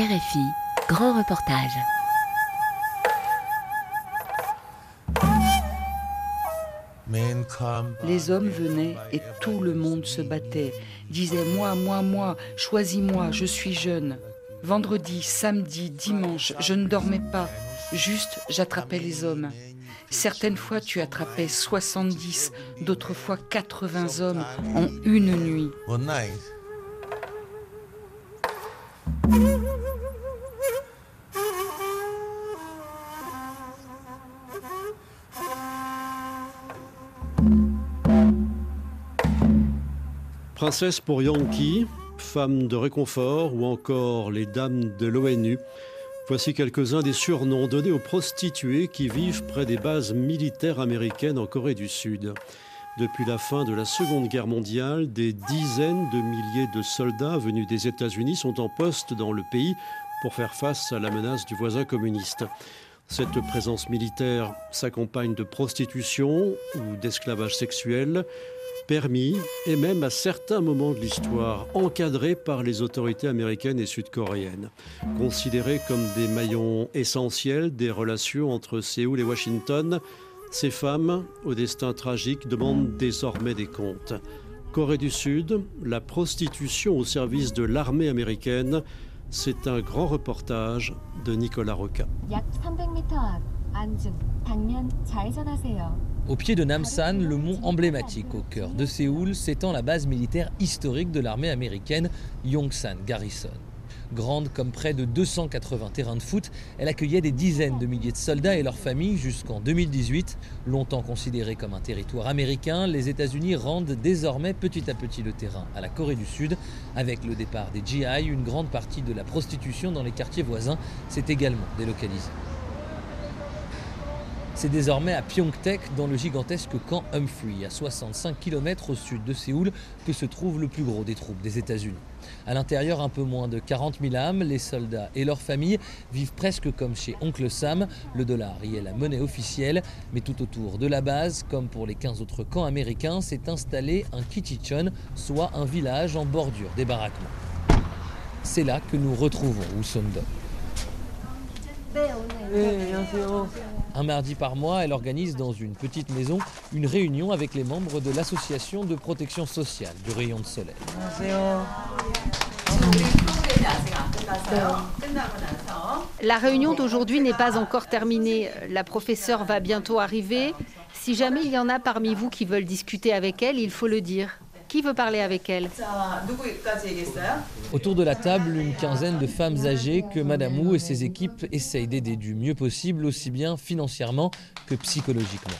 RFI, grand reportage. Les hommes venaient et tout le monde se battait, disait moi, moi, moi, choisis-moi, je suis jeune. Vendredi, samedi, dimanche, je ne dormais pas, juste j'attrapais les hommes. Certaines fois, tu attrapais 70, d'autres fois 80 hommes en une nuit. Princesse pour Yankee, femme de réconfort ou encore les dames de l'ONU. Voici quelques-uns des surnoms donnés aux prostituées qui vivent près des bases militaires américaines en Corée du Sud. Depuis la fin de la Seconde Guerre mondiale, des dizaines de milliers de soldats venus des États-Unis sont en poste dans le pays pour faire face à la menace du voisin communiste. Cette présence militaire s'accompagne de prostitution ou d'esclavage sexuel permis et même à certains moments de l'histoire encadrés par les autorités américaines et sud-coréennes, considérés comme des maillons essentiels des relations entre Séoul et Washington. Ces femmes, au destin tragique, demandent désormais des comptes. Corée du Sud, la prostitution au service de l'armée américaine, c'est un grand reportage de Nicolas Roca. Au pied de Namsan, le mont emblématique au cœur de Séoul, s'étend la base militaire historique de l'armée américaine Yongsan Garrison. Grande comme près de 280 terrains de foot, elle accueillait des dizaines de milliers de soldats et leurs familles jusqu'en 2018. Longtemps considéré comme un territoire américain, les États-Unis rendent désormais petit à petit le terrain à la Corée du Sud. Avec le départ des GI, une grande partie de la prostitution dans les quartiers voisins s'est également délocalisée. C'est désormais à Pyeongtaek, dans le gigantesque camp Humphrey, à 65 km au sud de Séoul, que se trouve le plus gros des troupes des États-Unis. À l'intérieur, un peu moins de 40 000 âmes, les soldats et leurs familles vivent presque comme chez Oncle Sam. Le dollar y est la monnaie officielle, mais tout autour de la base, comme pour les 15 autres camps américains, s'est installé un Kichichon, soit un village en bordure des baraquements. C'est là que nous retrouvons Usondok. Un mardi par mois, elle organise dans une petite maison une réunion avec les membres de l'association de protection sociale du rayon de soleil. La réunion d'aujourd'hui n'est pas encore terminée. La professeure va bientôt arriver. Si jamais il y en a parmi vous qui veulent discuter avec elle, il faut le dire. Qui veut parler avec elle Autour de la table, une quinzaine de femmes âgées que Madame Wu et ses équipes essayent d'aider du mieux possible, aussi bien financièrement que psychologiquement.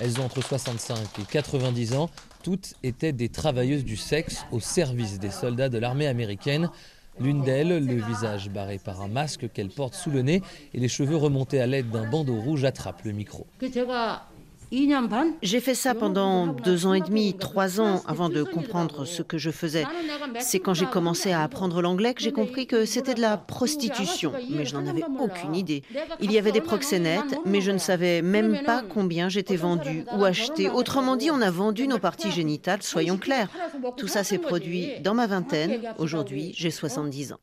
Elles ont entre 65 et 90 ans. Toutes étaient des travailleuses du sexe au service des soldats de l'armée américaine. L'une d'elles, le visage barré par un masque qu'elle porte sous le nez et les cheveux remontés à l'aide d'un bandeau rouge, attrape le micro. J'ai fait ça pendant deux ans et demi, trois ans avant de comprendre ce que je faisais. C'est quand j'ai commencé à apprendre l'anglais que j'ai compris que c'était de la prostitution, mais je n'en avais aucune idée. Il y avait des proxénètes, mais je ne savais même pas combien j'étais vendue ou achetée. Autrement dit, on a vendu nos parties génitales, soyons clairs. Tout ça s'est produit dans ma vingtaine. Aujourd'hui, j'ai 70 ans.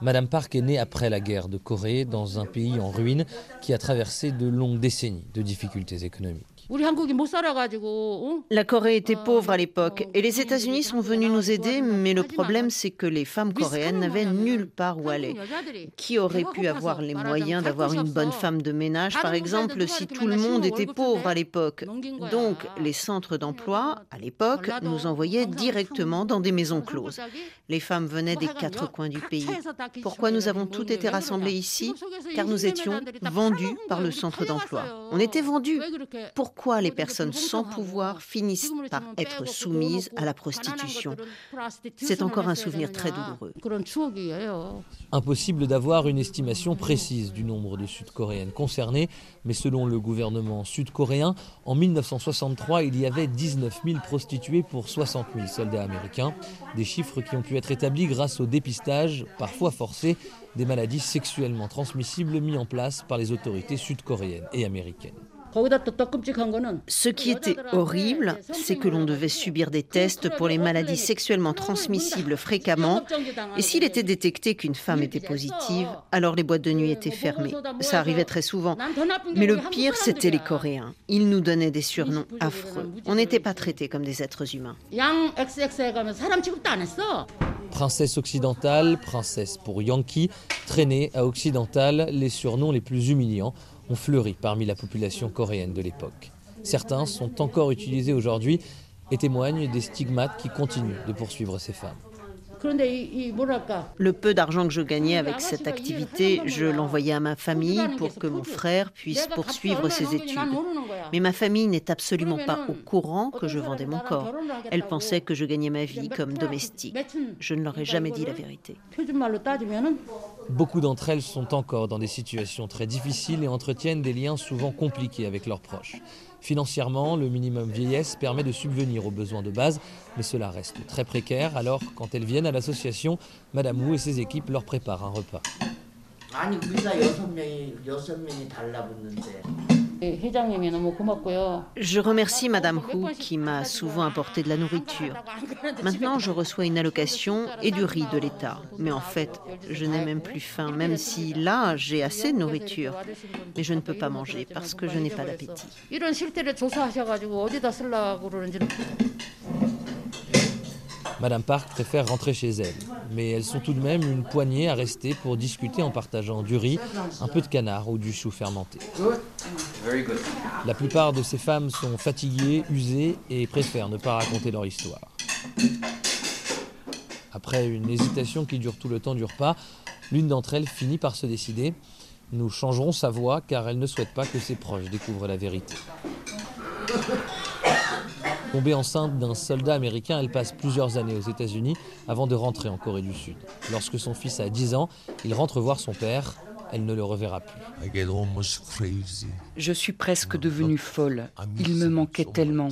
Madame Park est née après la guerre de Corée dans un pays en ruine qui a traversé de longues décennies de difficultés économiques. La Corée était pauvre à l'époque et les États-Unis sont venus nous aider, mais le problème c'est que les femmes coréennes n'avaient nulle part où aller. Qui aurait pu avoir les moyens d'avoir une bonne femme de ménage, par exemple, si tout le monde était pauvre à l'époque Donc les centres d'emploi, à l'époque, nous envoyaient directement dans des maisons closes. Les femmes venaient des quatre coins du pays. Pourquoi nous avons toutes été rassemblées ici? Car nous étions vendus par le centre d'emploi. On était vendus. Pourquoi pourquoi les personnes sans pouvoir finissent par être soumises à la prostitution. C'est encore un souvenir très douloureux. Impossible d'avoir une estimation précise du nombre de Sud-Coréennes concernées, mais selon le gouvernement sud-coréen, en 1963, il y avait 19 000 prostituées pour 60 000 soldats américains, des chiffres qui ont pu être établis grâce au dépistage, parfois forcé, des maladies sexuellement transmissibles mis en place par les autorités sud-coréennes et américaines. Ce qui était horrible, c'est que l'on devait subir des tests pour les maladies sexuellement transmissibles fréquemment. Et s'il était détecté qu'une femme était positive, alors les boîtes de nuit étaient fermées. Ça arrivait très souvent. Mais le pire, c'était les Coréens. Ils nous donnaient des surnoms affreux. On n'était pas traités comme des êtres humains. Princesse occidentale, princesse pour Yankee, traînée à occidentale, les surnoms les plus humiliants ont fleuri parmi la population coréenne de l'époque. Certains sont encore utilisés aujourd'hui et témoignent des stigmates qui continuent de poursuivre ces femmes. Le peu d'argent que je gagnais avec cette activité, je l'envoyais à ma famille pour que mon frère puisse poursuivre ses études. Mais ma famille n'est absolument pas au courant que je vendais mon corps. Elle pensait que je gagnais ma vie comme domestique. Je ne leur ai jamais dit la vérité. Beaucoup d'entre elles sont encore dans des situations très difficiles et entretiennent des liens souvent compliqués avec leurs proches. Financièrement, le minimum vieillesse permet de subvenir aux besoins de base, mais cela reste très précaire. Alors, quand elles viennent à l'association, Madame Wu et ses équipes leur préparent un repas. Je remercie Madame Hu qui m'a souvent apporté de la nourriture. Maintenant, je reçois une allocation et du riz de l'État. Mais en fait, je n'ai même plus faim, même si là, j'ai assez de nourriture. Mais je ne peux pas manger parce que je n'ai pas d'appétit. Madame Park préfère rentrer chez elle, mais elles sont tout de même une poignée à rester pour discuter en partageant du riz, un peu de canard ou du chou fermenté. La plupart de ces femmes sont fatiguées, usées et préfèrent ne pas raconter leur histoire. Après une hésitation qui dure tout le temps du repas, l'une d'entre elles finit par se décider. Nous changerons sa voix car elle ne souhaite pas que ses proches découvrent la vérité. Tombée enceinte d'un soldat américain, elle passe plusieurs années aux États-Unis avant de rentrer en Corée du Sud. Lorsque son fils a 10 ans, il rentre voir son père. Elle ne le reverra plus. Je suis presque devenue folle. Il me manquait tellement.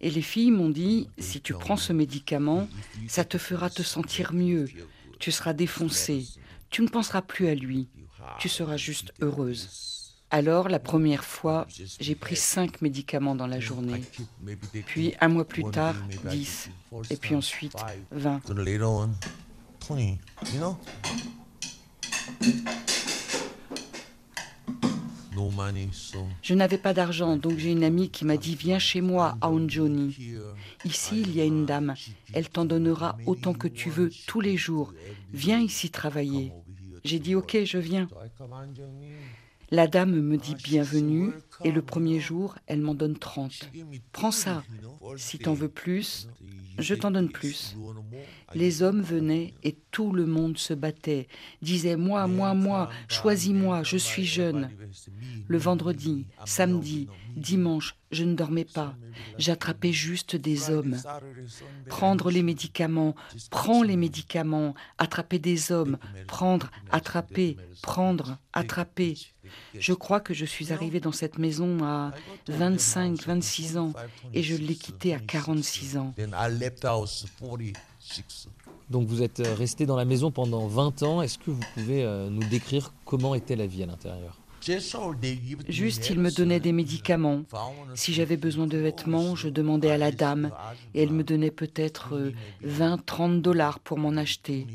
Et les filles m'ont dit, si tu prends ce médicament, ça te fera te sentir mieux. Tu seras défoncée. Tu ne penseras plus à lui. Tu seras juste heureuse. Alors, la première fois, j'ai pris cinq médicaments dans la journée. Puis, un mois plus tard, 10. Et puis ensuite, 20. Je n'avais pas d'argent, donc j'ai une amie qui m'a dit Viens chez moi à Onjoni. Ici, il y a une dame. Elle t'en donnera autant que tu veux tous les jours. Viens ici travailler. J'ai dit Ok, je viens. La dame me dit bienvenue et le premier jour, elle m'en donne 30. Prends ça. Si t'en veux plus, je t'en donne plus. Les hommes venaient et tout le monde se battait, disait moi, moi, moi, choisis-moi, je suis jeune. Le vendredi, samedi, dimanche, je ne dormais pas. J'attrapais juste des hommes. Prendre les médicaments, prends les médicaments, attraper des hommes, prendre, attraper, prendre, attraper. Je crois que je suis arrivée dans cette maison à 25, 26 ans et je l'ai quittée à 46 ans. Donc vous êtes euh, resté dans la maison pendant 20 ans. Est-ce que vous pouvez euh, nous décrire comment était la vie à l'intérieur? Juste, il me donnait des médicaments. Si j'avais besoin de vêtements, je demandais à la dame et elle me donnait peut-être 20, euh, 30 dollars pour m'en acheter.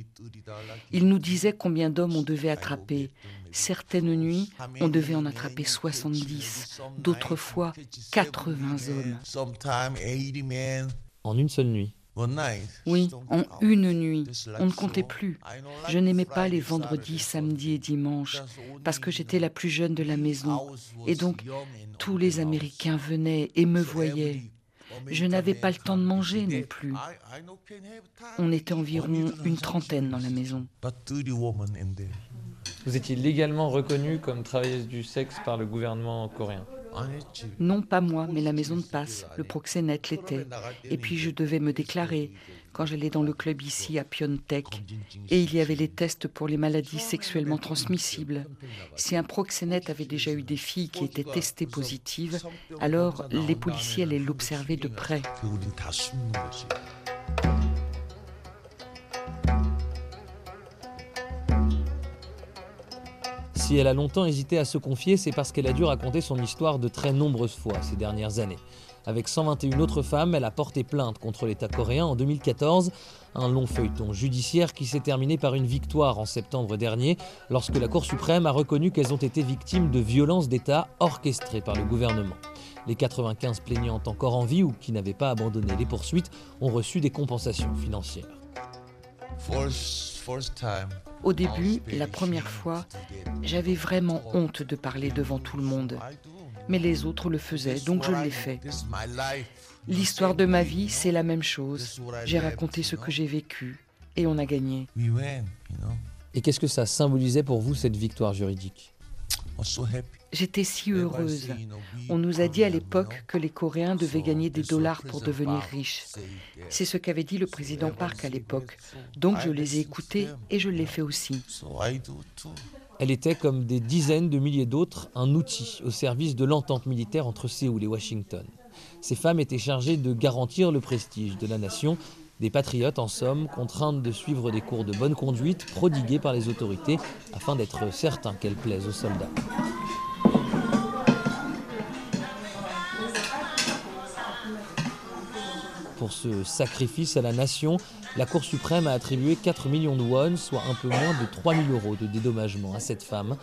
Il nous disait combien d'hommes on devait attraper. Certaines nuits, on devait en attraper 70, d'autres fois 80 hommes. En une seule nuit oui, en une nuit. On ne comptait plus. Je n'aimais pas les vendredis, samedis et dimanches parce que j'étais la plus jeune de la maison. Et donc, tous les Américains venaient et me voyaient. Je n'avais pas le temps de manger non plus. On était environ une trentaine dans la maison. Vous étiez légalement reconnue comme travailleuse du sexe par le gouvernement coréen non, pas moi, mais la maison de passe, le proxénète l'était. Et puis je devais me déclarer quand j'allais dans le club ici à Pyeongtaek. Et il y avait les tests pour les maladies sexuellement transmissibles. Si un proxénète avait déjà eu des filles qui étaient testées positives, alors les policiers allaient l'observer de près. Si elle a longtemps hésité à se confier, c'est parce qu'elle a dû raconter son histoire de très nombreuses fois ces dernières années. Avec 121 autres femmes, elle a porté plainte contre l'État coréen en 2014, un long feuilleton judiciaire qui s'est terminé par une victoire en septembre dernier, lorsque la Cour suprême a reconnu qu'elles ont été victimes de violences d'État orchestrées par le gouvernement. Les 95 plaignantes encore en vie ou qui n'avaient pas abandonné les poursuites ont reçu des compensations financières. Au début, la première fois, j'avais vraiment honte de parler devant tout le monde. Mais les autres le faisaient, donc je l'ai fait. L'histoire de ma vie, c'est la même chose. J'ai raconté ce que j'ai vécu et on a gagné. Et qu'est-ce que ça symbolisait pour vous, cette victoire juridique? J'étais si heureuse. On nous a dit à l'époque que les Coréens devaient gagner des dollars pour devenir riches. C'est ce qu'avait dit le président Park à l'époque. Donc je les ai écoutés et je l'ai fait aussi. Elle était, comme des dizaines de milliers d'autres, un outil au service de l'entente militaire entre Séoul et Washington. Ces femmes étaient chargées de garantir le prestige de la nation, des patriotes en somme, contraintes de suivre des cours de bonne conduite prodigués par les autorités afin d'être certains qu'elles plaisent aux soldats. Pour ce sacrifice à la nation, la Cour suprême a attribué 4 millions de won, soit un peu moins de 3 000 euros de dédommagement à cette femme.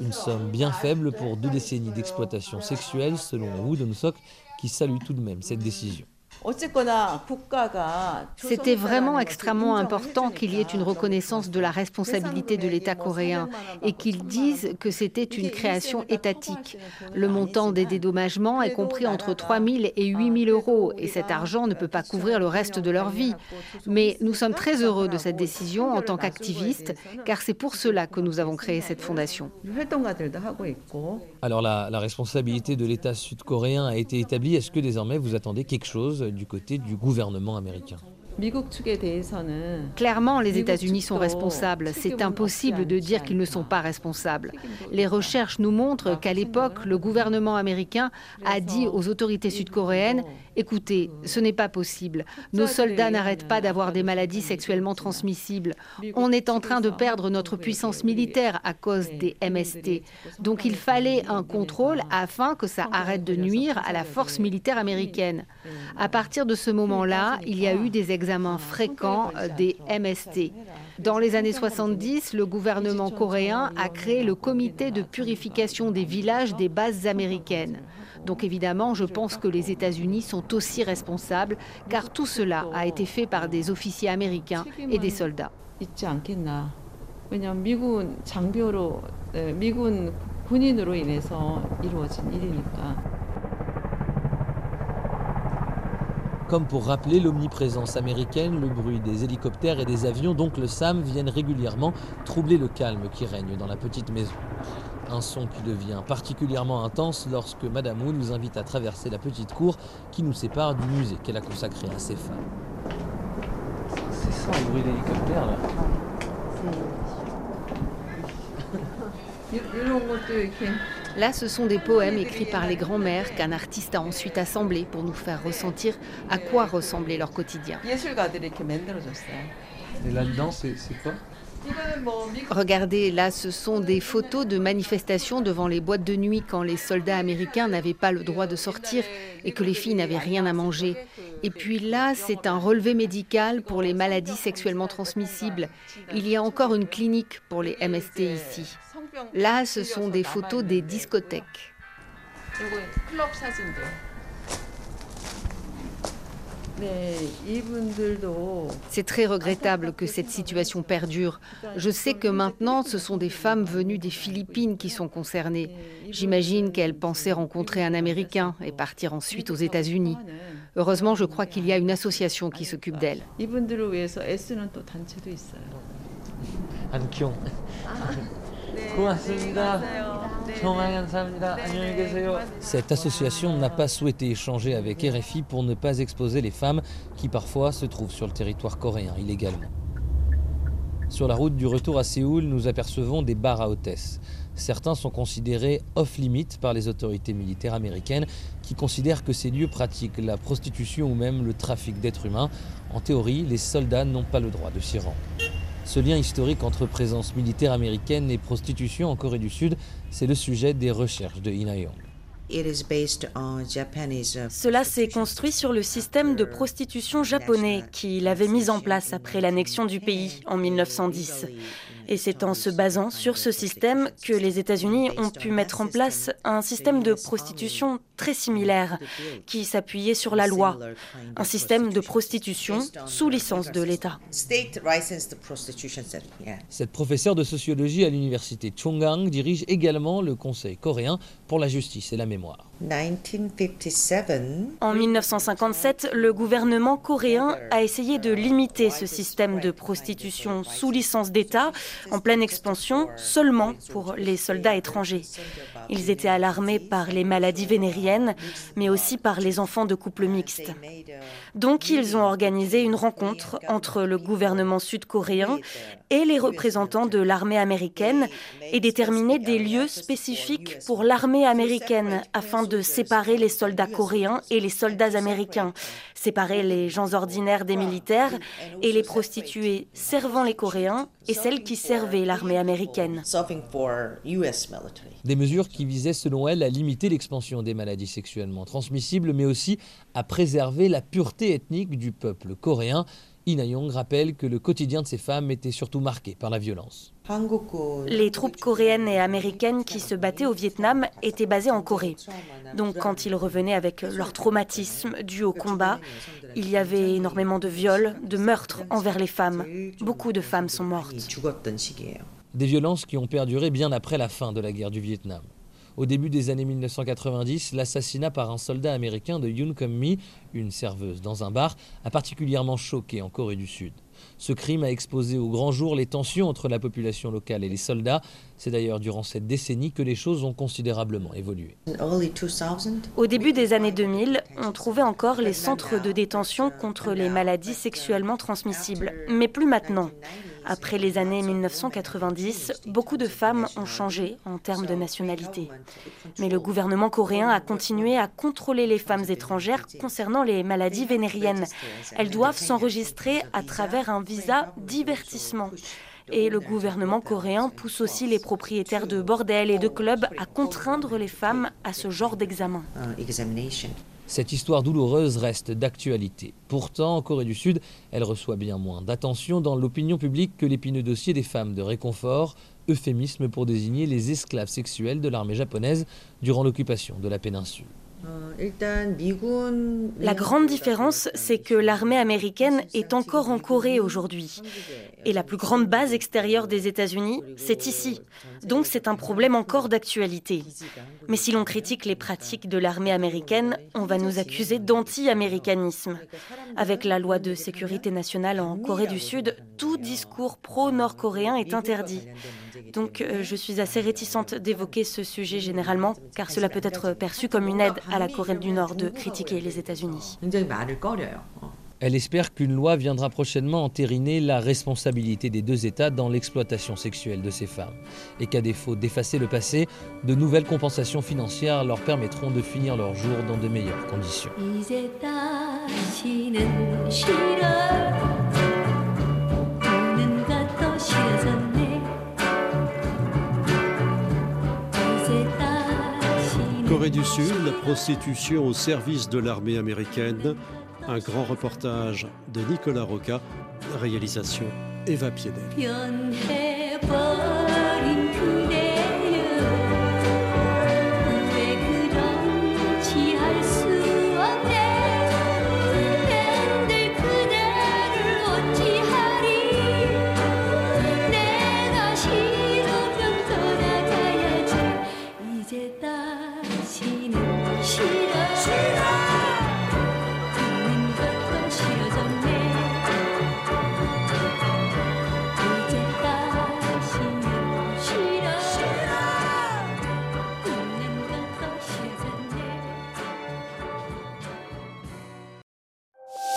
Une somme bien faible pour deux décennies d'exploitation sexuelle, selon Woo Dong-sok, qui salue tout de même cette décision. C'était vraiment extrêmement important qu'il y ait une reconnaissance de la responsabilité de l'État coréen et qu'ils disent que c'était une création étatique. Le montant des dédommagements est compris entre 3 000 et 8 000 euros et cet argent ne peut pas couvrir le reste de leur vie. Mais nous sommes très heureux de cette décision en tant qu'activistes car c'est pour cela que nous avons créé cette fondation. Alors la, la responsabilité de l'État sud-coréen a été établie. Est-ce que désormais vous attendez quelque chose du côté du gouvernement américain. Clairement, les États-Unis sont responsables. C'est impossible de dire qu'ils ne sont pas responsables. Les recherches nous montrent qu'à l'époque, le gouvernement américain a dit aux autorités sud-coréennes Écoutez, ce n'est pas possible. Nos soldats n'arrêtent pas d'avoir des maladies sexuellement transmissibles. On est en train de perdre notre puissance militaire à cause des MST. Donc il fallait un contrôle afin que ça arrête de nuire à la force militaire américaine. À partir de ce moment-là, il y a eu des examens fréquents des MST. Dans les années 70, le gouvernement coréen a créé le comité de purification des villages des bases américaines. Donc évidemment, je pense que les États-Unis sont aussi responsables, car tout cela a été fait par des officiers américains et des soldats. Comme pour rappeler l'omniprésence américaine, le bruit des hélicoptères et des avions d'Oncle Sam viennent régulièrement troubler le calme qui règne dans la petite maison. Un son qui devient particulièrement intense lorsque Madame Wu nous invite à traverser la petite cour qui nous sépare du musée qu'elle a consacré à ses femmes. C'est ça le bruit d'hélicoptère là Là, ce sont des poèmes écrits par les grands-mères qu'un artiste a ensuite assemblés pour nous faire ressentir à quoi ressemblait leur quotidien. Et là-dedans, c'est quoi? Regardez, là, ce sont des photos de manifestations devant les boîtes de nuit quand les soldats américains n'avaient pas le droit de sortir et que les filles n'avaient rien à manger. Et puis là, c'est un relevé médical pour les maladies sexuellement transmissibles. Il y a encore une clinique pour les MST ici. Là, ce sont des photos des discothèques. C'est très regrettable que cette situation perdure. Je sais que maintenant, ce sont des femmes venues des Philippines qui sont concernées. J'imagine qu'elles pensaient rencontrer un Américain et partir ensuite aux États-Unis. Heureusement, je crois qu'il y a une association qui s'occupe d'elles. Cette association n'a pas souhaité échanger avec RFI pour ne pas exposer les femmes qui parfois se trouvent sur le territoire coréen illégalement. Sur la route du retour à Séoul, nous apercevons des bars à hôtesses. Certains sont considérés off-limit par les autorités militaires américaines qui considèrent que ces lieux pratiquent la prostitution ou même le trafic d'êtres humains. En théorie, les soldats n'ont pas le droit de s'y rendre. Ce lien historique entre présence militaire américaine et prostitution en Corée du Sud, c'est le sujet des recherches de Ina Young. Cela s'est construit sur le système de prostitution japonais qu'il avait mis en place après l'annexion du pays en 1910. Et c'est en se basant sur ce système que les États-Unis ont pu mettre en place un système de prostitution très similaire qui s'appuyait sur la loi, un système de prostitution sous licence de l'État. Cette professeure de sociologie à l'université Chungang dirige également le Conseil coréen pour la justice et la mémoire. En 1957, le gouvernement coréen a essayé de limiter ce système de prostitution sous licence d'État en pleine expansion seulement pour les soldats étrangers. Ils étaient alarmés par les maladies vénériennes, mais aussi par les enfants de couples mixtes. Donc ils ont organisé une rencontre entre le gouvernement sud-coréen et les représentants de l'armée américaine et déterminé des lieux spécifiques pour l'armée américaine afin de séparer les soldats coréens et les soldats américains, séparer les gens ordinaires des militaires et les prostituées servant les Coréens et celles qui servaient l'armée américaine. Des mesures qui visaient selon elle à limiter l'expansion des maladies sexuellement transmissibles mais aussi à préserver la pureté ethnique du peuple coréen. Ina Young rappelle que le quotidien de ces femmes était surtout marqué par la violence. Les troupes coréennes et américaines qui se battaient au Vietnam étaient basées en Corée. Donc quand ils revenaient avec leur traumatisme dû au combat, il y avait énormément de viols, de meurtres envers les femmes. Beaucoup de femmes sont mortes. Des violences qui ont perduré bien après la fin de la guerre du Vietnam. Au début des années 1990, l'assassinat par un soldat américain de Yoon Kum-mi, une serveuse dans un bar, a particulièrement choqué en Corée du Sud. Ce crime a exposé au grand jour les tensions entre la population locale et les soldats. C'est d'ailleurs durant cette décennie que les choses ont considérablement évolué. Au début des années 2000, on trouvait encore les centres de détention contre les maladies sexuellement transmissibles, mais plus maintenant. Après les années 1990, beaucoup de femmes ont changé en termes de nationalité. Mais le gouvernement coréen a continué à contrôler les femmes étrangères concernant les maladies vénériennes. Elles doivent s'enregistrer à travers un visa divertissement. Et le gouvernement coréen pousse aussi les propriétaires de bordels et de clubs à contraindre les femmes à ce genre d'examen. Cette histoire douloureuse reste d'actualité. Pourtant, en Corée du Sud, elle reçoit bien moins d'attention dans l'opinion publique que l'épineux dossier des femmes de réconfort, euphémisme pour désigner les esclaves sexuels de l'armée japonaise durant l'occupation de la péninsule. La grande différence, c'est que l'armée américaine est encore en Corée aujourd'hui. Et la plus grande base extérieure des États-Unis, c'est ici. Donc c'est un problème encore d'actualité. Mais si l'on critique les pratiques de l'armée américaine, on va nous accuser d'anti-américanisme. Avec la loi de sécurité nationale en Corée du Sud, tout discours pro-nord-coréen est interdit. Donc euh, je suis assez réticente d'évoquer ce sujet généralement, car cela peut être perçu comme une aide à la Corée du Nord de critiquer les États-Unis. Elle espère qu'une loi viendra prochainement entériner la responsabilité des deux États dans l'exploitation sexuelle de ces femmes, et qu'à défaut d'effacer le passé, de nouvelles compensations financières leur permettront de finir leur jour dans de meilleures conditions. Du Sud, la prostitution au service de l'armée américaine. Un grand reportage de Nicolas Roca, réalisation Eva Piedel.